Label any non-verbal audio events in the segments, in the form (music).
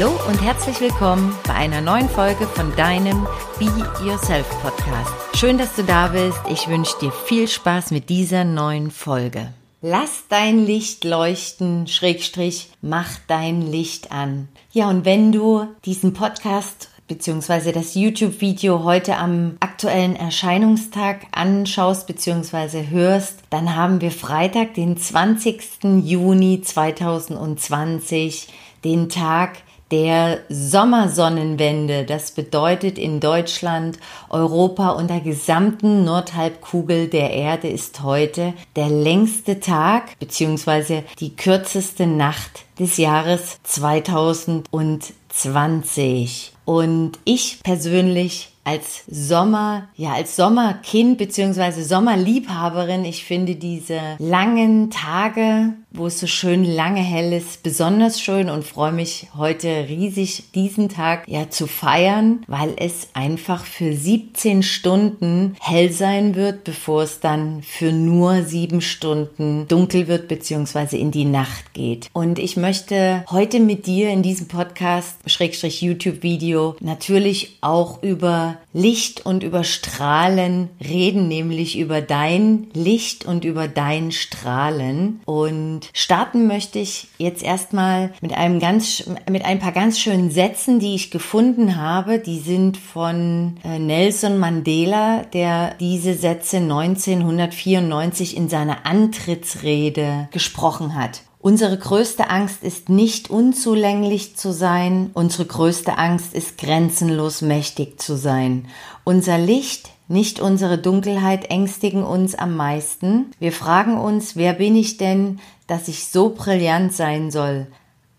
Hallo und herzlich willkommen bei einer neuen Folge von deinem Be Yourself Podcast. Schön, dass du da bist. Ich wünsche dir viel Spaß mit dieser neuen Folge. Lass dein Licht leuchten, Schrägstrich, mach dein Licht an. Ja, und wenn du diesen Podcast beziehungsweise das YouTube-Video heute am aktuellen Erscheinungstag anschaust beziehungsweise hörst, dann haben wir Freitag, den 20. Juni 2020, den Tag der Sommersonnenwende. Das bedeutet in Deutschland, Europa und der gesamten Nordhalbkugel der Erde ist heute der längste Tag beziehungsweise die kürzeste Nacht des Jahres 2020. Und ich persönlich als Sommer, ja, als Sommerkind beziehungsweise Sommerliebhaberin, ich finde diese langen Tage, wo es so schön lange hell ist, besonders schön und freue mich heute riesig, diesen Tag ja zu feiern, weil es einfach für 17 Stunden hell sein wird, bevor es dann für nur sieben Stunden dunkel wird beziehungsweise in die Nacht geht. Und ich möchte heute mit dir in diesem Podcast, Schrägstrich YouTube-Video, natürlich auch über Licht und über Strahlen reden, nämlich über dein Licht und über dein Strahlen. Und starten möchte ich jetzt erstmal mit einem ganz, mit ein paar ganz schönen Sätzen, die ich gefunden habe. Die sind von äh, Nelson Mandela, der diese Sätze 1994 in seiner Antrittsrede gesprochen hat. Unsere größte Angst ist nicht unzulänglich zu sein, unsere größte Angst ist grenzenlos mächtig zu sein. Unser Licht, nicht unsere Dunkelheit ängstigen uns am meisten. Wir fragen uns, wer bin ich denn, dass ich so brillant sein soll?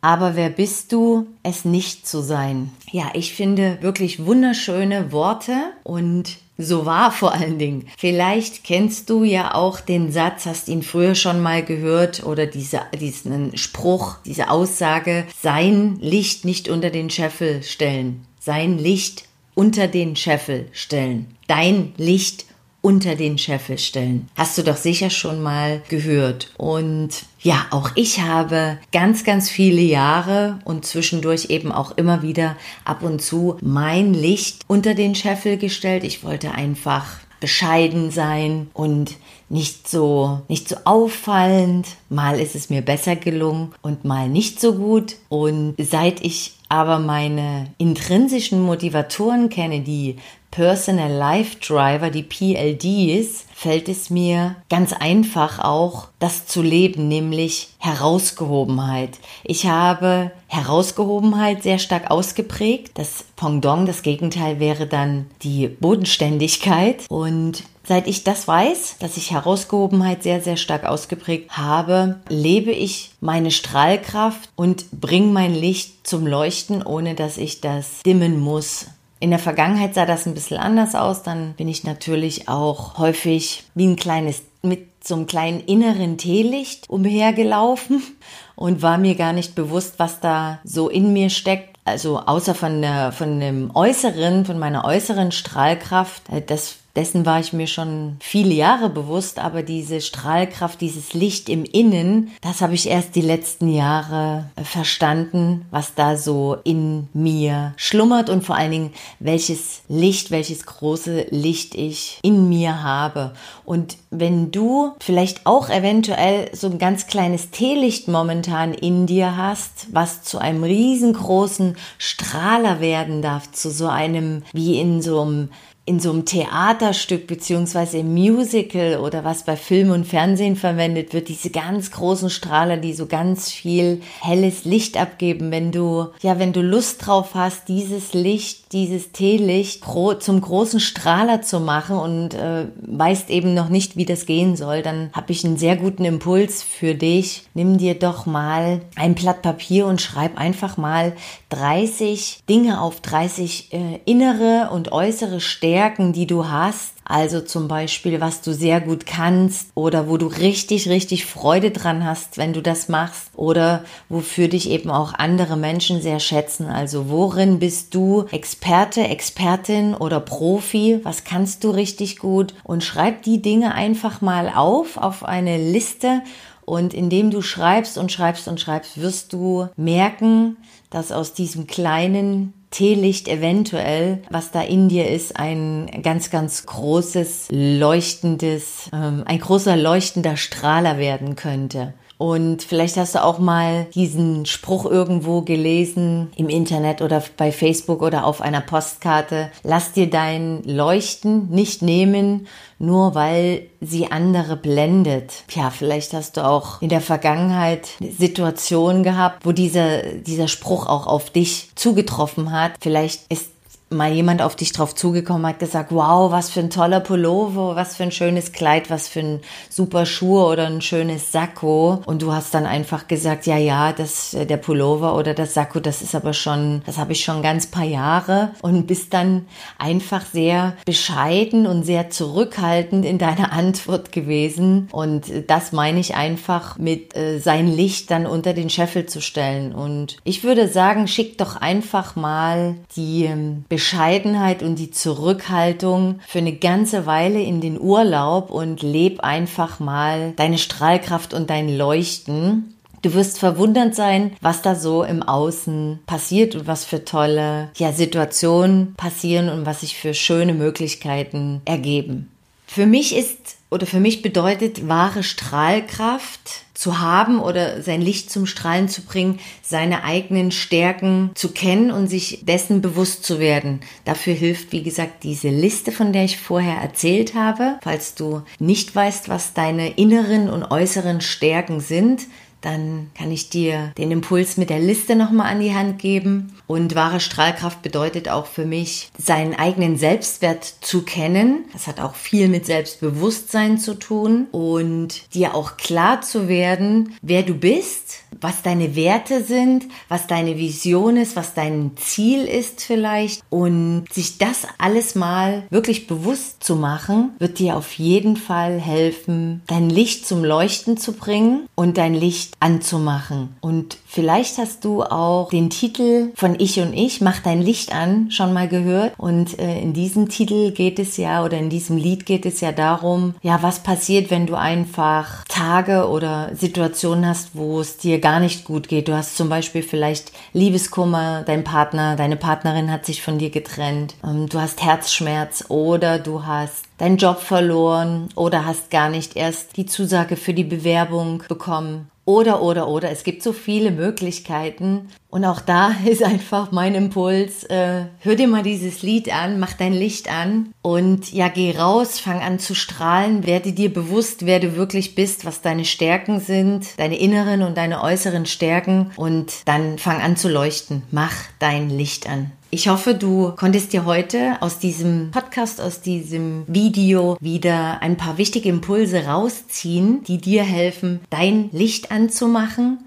Aber wer bist du, es nicht zu sein? Ja, ich finde wirklich wunderschöne Worte und so war vor allen Dingen. Vielleicht kennst du ja auch den Satz, hast ihn früher schon mal gehört oder diese, diesen Spruch, diese Aussage, sein Licht nicht unter den Scheffel stellen. Sein Licht unter den Scheffel stellen. Dein Licht unter den Scheffel stellen. Hast du doch sicher schon mal gehört. Und ja, auch ich habe ganz, ganz viele Jahre und zwischendurch eben auch immer wieder ab und zu mein Licht unter den Scheffel gestellt. Ich wollte einfach bescheiden sein und nicht so, nicht so auffallend. Mal ist es mir besser gelungen und mal nicht so gut. Und seit ich aber meine intrinsischen Motivatoren kenne, die Personal Life Driver, die PLDs, fällt es mir ganz einfach auch, das zu leben, nämlich Herausgehobenheit. Ich habe Herausgehobenheit sehr stark ausgeprägt. Das Pendant, das Gegenteil wäre dann die Bodenständigkeit. Und seit ich das weiß, dass ich Herausgehobenheit sehr, sehr stark ausgeprägt habe, lebe ich meine Strahlkraft und bringe mein Licht zum Leuchten, ohne dass ich das dimmen muss. In der Vergangenheit sah das ein bisschen anders aus. Dann bin ich natürlich auch häufig wie ein kleines, mit so einem kleinen inneren Teelicht umhergelaufen (laughs) und war mir gar nicht bewusst, was da so in mir steckt. Also außer von der, von dem Äußeren, von meiner äußeren Strahlkraft, äh, das dessen war ich mir schon viele Jahre bewusst, aber diese Strahlkraft, dieses Licht im Innen, das habe ich erst die letzten Jahre äh, verstanden, was da so in mir schlummert und vor allen Dingen, welches Licht, welches große Licht ich in mir habe. Und wenn du vielleicht auch eventuell so ein ganz kleines Teelicht momentan in dir hast, was zu einem riesengroßen Strahler werden darf, zu so einem, wie in so einem in so einem Theaterstück beziehungsweise im Musical oder was bei Film und Fernsehen verwendet wird, diese ganz großen Strahler, die so ganz viel helles Licht abgeben, wenn du, ja, wenn du Lust drauf hast, dieses Licht, dieses Teelicht zum großen Strahler zu machen und äh, weißt eben noch nicht, wie das gehen soll, dann habe ich einen sehr guten Impuls für dich. Nimm dir doch mal ein Blatt Papier und schreib einfach mal 30 Dinge auf, 30 äh, innere und äußere Stärken Stärken, die du hast, also zum Beispiel, was du sehr gut kannst oder wo du richtig, richtig Freude dran hast, wenn du das machst oder wofür dich eben auch andere Menschen sehr schätzen. Also worin bist du Experte, Expertin oder Profi? Was kannst du richtig gut? Und schreib die Dinge einfach mal auf, auf eine Liste Und indem du schreibst und schreibst und schreibst, wirst du merken, dass aus diesem kleinen Teelicht eventuell, was da in dir ist, ein ganz, ganz großes, leuchtendes, ähm, ein großer leuchtender Strahler werden könnte. Und vielleicht hast du auch mal diesen Spruch irgendwo gelesen im Internet oder bei Facebook oder auf einer Postkarte. Lass dir dein Leuchten nicht nehmen, nur weil sie andere blendet. Ja, vielleicht hast du auch in der Vergangenheit Situationen gehabt, wo dieser, dieser Spruch auch auf dich zugetroffen hat. Vielleicht ist mal jemand auf dich drauf zugekommen hat, gesagt, wow, was für ein toller Pullover, was für ein schönes Kleid, was für ein super Schuh oder ein schönes Sakko. Und du hast dann einfach gesagt, ja, ja, das, äh, der Pullover oder das Sakko, das ist aber schon, das habe ich schon ganz paar Jahre und bist dann einfach sehr bescheiden und sehr zurückhaltend in deiner (laughs) Antwort gewesen. Und das meine ich einfach mit äh, sein Licht dann unter den Scheffel zu stellen. Und ich würde sagen, schick doch einfach mal die ähm, Bescheidenheit und die Zurückhaltung für eine ganze Weile in den Urlaub und leb einfach mal deine Strahlkraft und dein Leuchten. Du wirst verwundert sein, was da so im Außen passiert und was für tolle ja, Situationen passieren und was sich für schöne Möglichkeiten ergeben. Für mich ist oder für mich bedeutet wahre Strahlkraft zu haben oder sein Licht zum Strahlen zu bringen, seine eigenen Stärken zu kennen und sich dessen bewusst zu werden. Dafür hilft, wie gesagt, diese Liste, von der ich vorher erzählt habe. Falls du nicht weißt, was deine inneren und äußeren Stärken sind, dann kann ich dir den Impuls mit der Liste nochmal an die Hand geben. Und wahre Strahlkraft bedeutet auch für mich, seinen eigenen Selbstwert zu kennen. Das hat auch viel mit Selbstbewusstsein zu tun und dir auch klar zu werden, wer du bist, was deine Werte sind, was deine Vision ist, was dein Ziel ist vielleicht. Und sich das alles mal wirklich bewusst zu machen, wird dir auf jeden Fall helfen, dein Licht zum Leuchten zu bringen und dein Licht anzumachen. Und vielleicht hast du auch den Titel von Ich und Ich, Mach dein Licht an, schon mal gehört. Und äh, in diesem Titel geht es ja, oder in diesem Lied geht es ja darum, ja, was passiert, wenn du einfach Tage oder Situationen hast, wo es dir gar nicht gut geht. Du hast zum Beispiel vielleicht Liebeskummer, dein Partner, deine Partnerin hat sich von dir getrennt, ähm, du hast Herzschmerz oder du hast deinen Job verloren oder hast gar nicht erst die Zusage für die Bewerbung bekommen. Oder, oder, oder. Es gibt so viele Möglichkeiten. Und auch da (laughs) ist einfach mein Impuls, äh, hör dir mal dieses Lied an, mach dein Licht an und ja, geh raus, fang an zu strahlen, werde dir bewusst, wer du wirklich bist, was deine Stärken sind, deine inneren und deine äußeren Stärken und dann fang an zu leuchten. Mach dein Licht an. Ich hoffe, du konntest dir heute aus diesem Podcast, aus diesem Video wieder ein paar wichtige Impulse rausziehen, die dir helfen, dein Licht anzumachen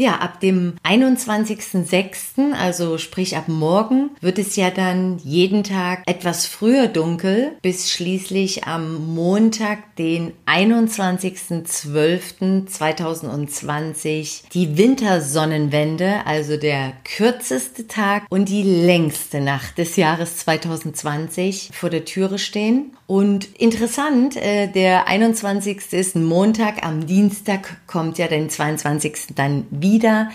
ja, ab dem 21.06., also sprich ab morgen, wird es ja dann jeden Tag etwas früher dunkel, bis schließlich am Montag, den 21.12.2020, die Wintersonnenwende, also der kürzeste Tag und die längste Nacht des Jahres 2020 vor der Türe stehen. Und interessant, äh, der 21. ist ein Montag, am Dienstag kommt ja den 22. dann wieder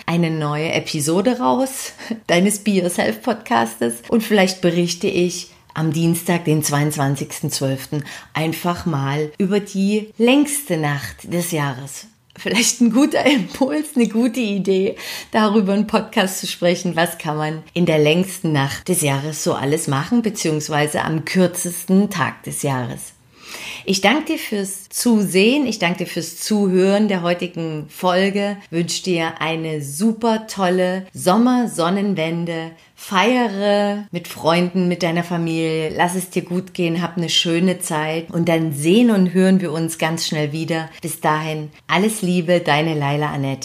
eine neue Episode raus (laughs) deines Be Yourself Podcastes und vielleicht berichte ich am Dienstag, den 22.12. einfach mal über die längste Nacht des Jahres vielleicht ein guter (laughs) Impuls, eine gute Idee, darüber einen Podcast zu sprechen. Was kann man in der längsten Nacht des Jahres so alles machen, beziehungsweise am kürzesten Tag des Jahres? Ich danke dir fürs Zusehen, ich danke dir fürs Zuhören der heutigen Folge, wünsche dir eine super tolle Sommersonnenwende, feiere mit Freunden, mit deiner Familie, lass es dir gut gehen, hab eine schöne Zeit und dann sehen und hören wir uns ganz schnell wieder. Bis dahin, alles Liebe, deine Laila Annette.